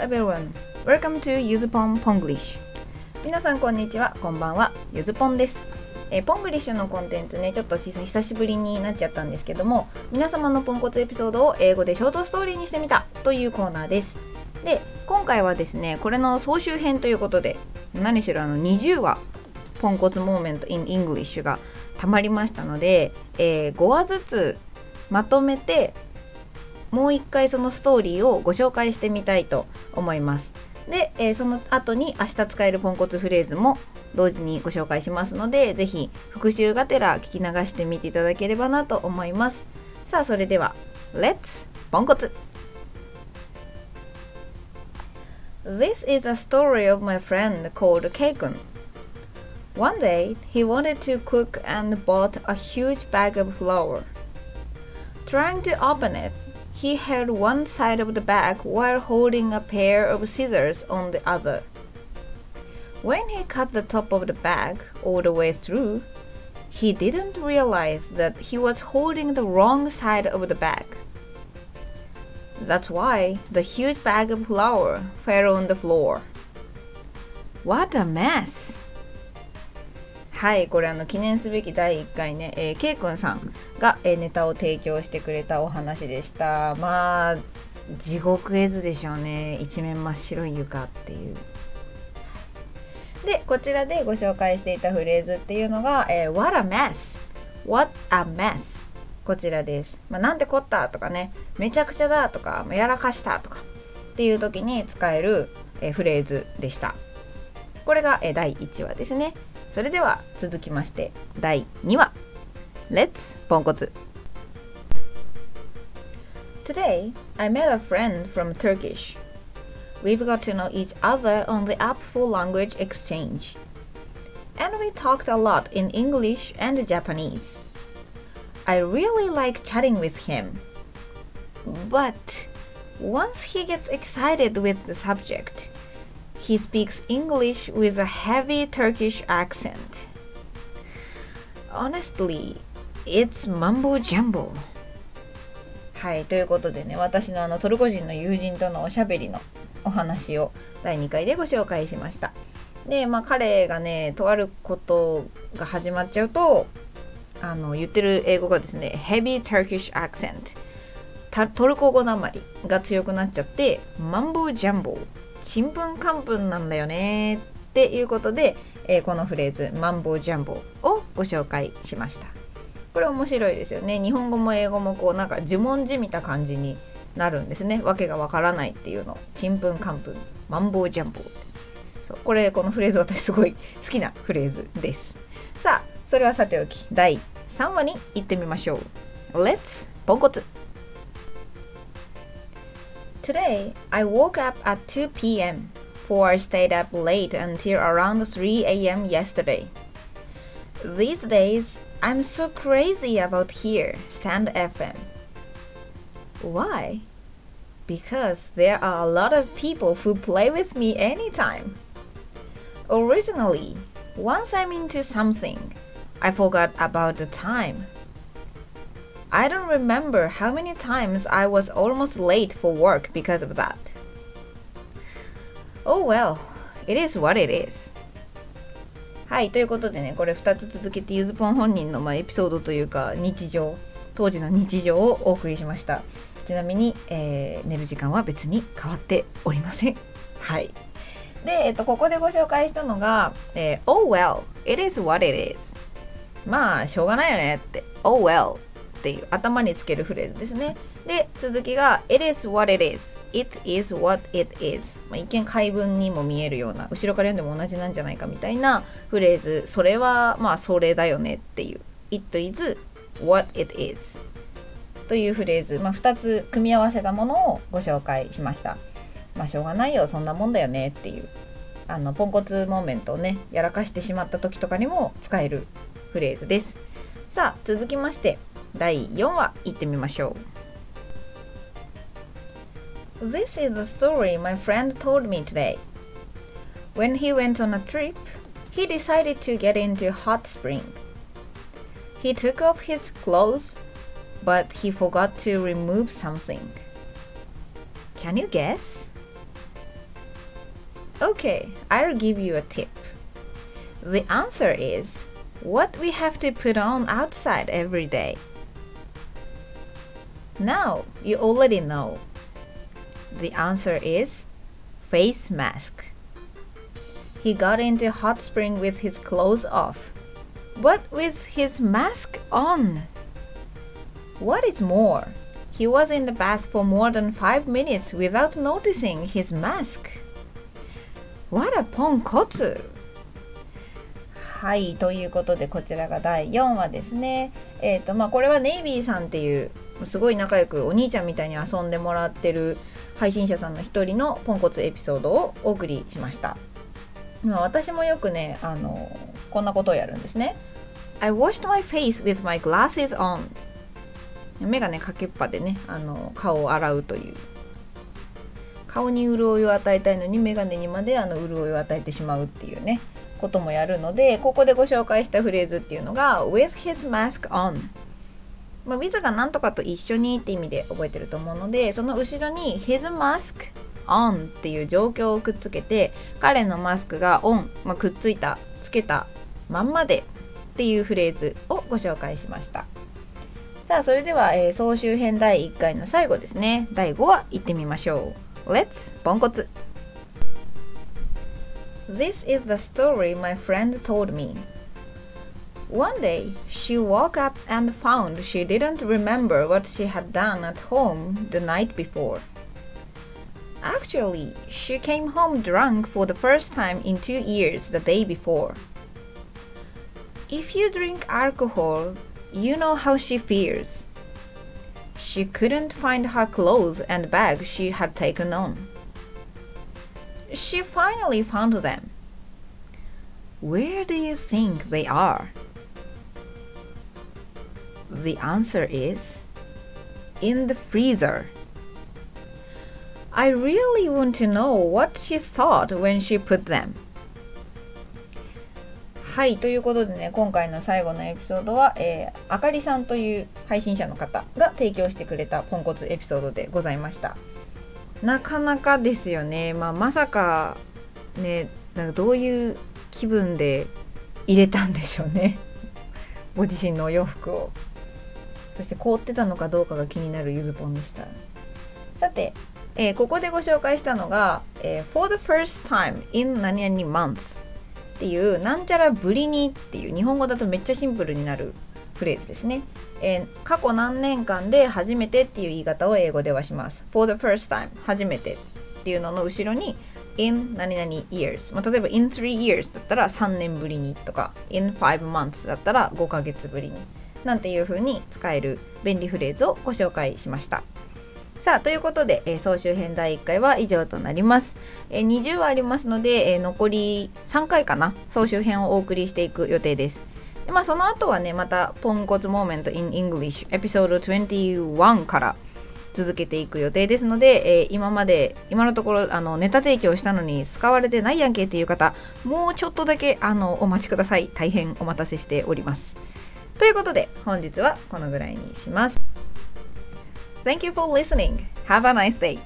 everyone. Welcome to Yuzupon PON 皆さんこんにちは。こんばんは。ゆずぽんです。えー、ポングリッシュのコンテンツね、ちょっと久しぶりになっちゃったんですけども、皆様のポンコツエピソードを英語でショートストーリーにしてみたというコーナーです。で、今回はですね、これの総集編ということで、何しろあの20話、ポンコツモーメント in English がたまりましたので、えー、5話ずつまとめてもう一回そのストーリーをご紹介してみたいと思います。で、えー、その後に明日使えるポンコツフレーズも同時にご紹介しますので、ぜひ復習がてら聞き流してみていただければなと思います。さあ、それでは、Let's ポンコツ This is a story of my friend called Keikun. One day, he wanted to cook and bought a huge bag of flour. Trying to open it, He held one side of the bag while holding a pair of scissors on the other. When he cut the top of the bag all the way through, he didn't realize that he was holding the wrong side of the bag. That's why the huge bag of flour fell on the floor. What a mess! はい、これあの記念すべき第1回ね、えー、ケイくんさんが、えー、ネタを提供してくれたお話でした。まあ、地獄絵図でしょうね。一面真っ白い床っていう。で、こちらでご紹介していたフレーズっていうのが、えー、What a mess! What a mess! こちらです。まあ、なんてこったとかね、めちゃくちゃだとか、やらかしたとかっていう時に使える、えー、フレーズでした。これが、えー、第1話ですね。それでは続きまして第2話 Let's ポンコツ Today I met a friend from Turkish We've got to know each other on the app for language exchange and we talked a lot in English and Japanese I really like chatting with him but once he gets excited with the subject He speaks English with a heavy Turkish accent. Honestly, it's mumbo jumbo. はい、ということでね、私のあのトルコ人の友人とのおしゃべりのお話を第2回でご紹介しました。で、まあ彼がね、とあることが始まっちゃうと、あの言ってる英語がですね、Heavy Turkish Accent。トルコ語なまりが強くなっちゃって、マンボージャンボーちんぷんかんぷんなんだよねっていうことで、えー、このフレーズ「マンボウジャンボ」をご紹介しました。これ面白いですよね。日本語も英語もこうなんか呪文じみた感じになるんですね。わけがわからないっていうの。ちんぷんかんぷんマンボウジャンボそうこれこのフレーズ私すごい好きなフレーズです。さあそれはさておき。第3話に行ってみましょう。Let's ポンコツ。Today, I woke up at 2 p.m., for I stayed up late until around 3 a.m. yesterday. These days, I'm so crazy about here, Stand FM. Why? Because there are a lot of people who play with me anytime. Originally, once I'm into something, I forgot about the time I don't remember how many times I was almost late for work because of that. Oh well, it is what it is. はい、ということでね、これ2つ続けてゆずぽん本人のまあエピソードというか日常、当時の日常をお送りしました。ちなみに、えー、寝る時間は別に変わっておりません。はい。で、えっと、ここでご紹介したのが、えー、Oh well, it is what it is. まあ、しょうがないよねって。Oh well, っていう頭につけるフレーズですね。で、続きが It is what it is. It is what it is. まあ、一見解文にも見えるような、後ろから読んでも同じなんじゃないかみたいなフレーズ。それはまあそれだよねっていう。It is what it is. というフレーズ、まあ、2つ組み合わせたものをご紹介しました。まあしょうがないよ、そんなもんだよねっていう。あのポンコツモーメントをねやらかしてしまった時とかにも使えるフレーズですさあ続きまして第4話いってみましょう This is the story my friend told me today. When he went on a trip, he decided to get into hot spring. He took off his clothes, but he forgot to remove something. Can you guess? Okay, I'll give you a tip. The answer is what we have to put on outside every day. Now you already know. The answer is face mask. He got into hot spring with his clothes off, but with his mask on. What is more, he was in the bath for more than five minutes without noticing his mask. What a ポンコツはいということでこちらが第4話ですねえっ、ー、とまあこれはネイビーさんっていう すごい仲良くお兄ちゃんみたいに遊んでもらってる配信者さんの一人のポンコツエピソードをお送りしました。まあ私もよくねあのこんなことをやるんですね。I washed my face with my glasses on. 眼鏡かけっぱでねあの顔を洗うという。顔に潤いを与えたいのに眼鏡にまであの潤いを与えてしまうっていうねこともやるのでここでご紹介したフレーズっていうのが with his mask on. まあ、with が何とかと一緒にって意味で覚えてると思うのでその後ろに his mask on っていう状況をくっつけて彼のマスクが on、まあ、くっついたつけたまんまでっていうフレーズをご紹介しました。さあそれでは、えー、総集編第1回の最後ですね。第5話いってみましょう。Let's ポンコツ。This is the story my friend told me. One day, she woke up and found she didn't remember what she had done at home the night before. Actually, she came home drunk for the first time in two years the day before. If you drink alcohol, you know how she feels. She couldn't find her clothes and bag she had taken on. She finally found them. Where do you think they are? The answer is in the freezer. I really want to know what she thought when she put them. はいということでね今回の最後のエピソードは、えー、あかりさんという配信者の方が提供してくれたポンコツエピソードでございましたなかなかですよね、まあ、まさかねなんかどういう気分で入れたんでしょうねご自身のお洋服をそして凍ってたのかどうかが気になるゆずぽんでした。さて、えー、ここでご紹介したのが、えー、For the first time in 何々 months っていうなんちゃらぶりにっていう日本語だとめっちゃシンプルになるフレーズですね、えー、過去何年間で初めてっていう言い方を英語ではします。For the first time 初めてっていうのの後ろに in 何々 years、まあ、例えば in 3 years だったら3年ぶりにとか in 5 months だったら5ヶ月ぶりに。なんていう風に使える便利フレーズをご紹介しました。さあということで、えー、総集編第1回は以上となります、えー、20話ありますので、えー、残り3回かな総集編をお送りしていく予定です。でまあその後はねまたポンコツモーメント in English エピソード21から続けていく予定ですので、えー、今まで今のところあのネタ提供したのに使われてないやんけっていう方もうちょっとだけあのお待ちください。大変お待たせしております。ということで本日はこのぐらいにします Thank you for listening. Have a nice day.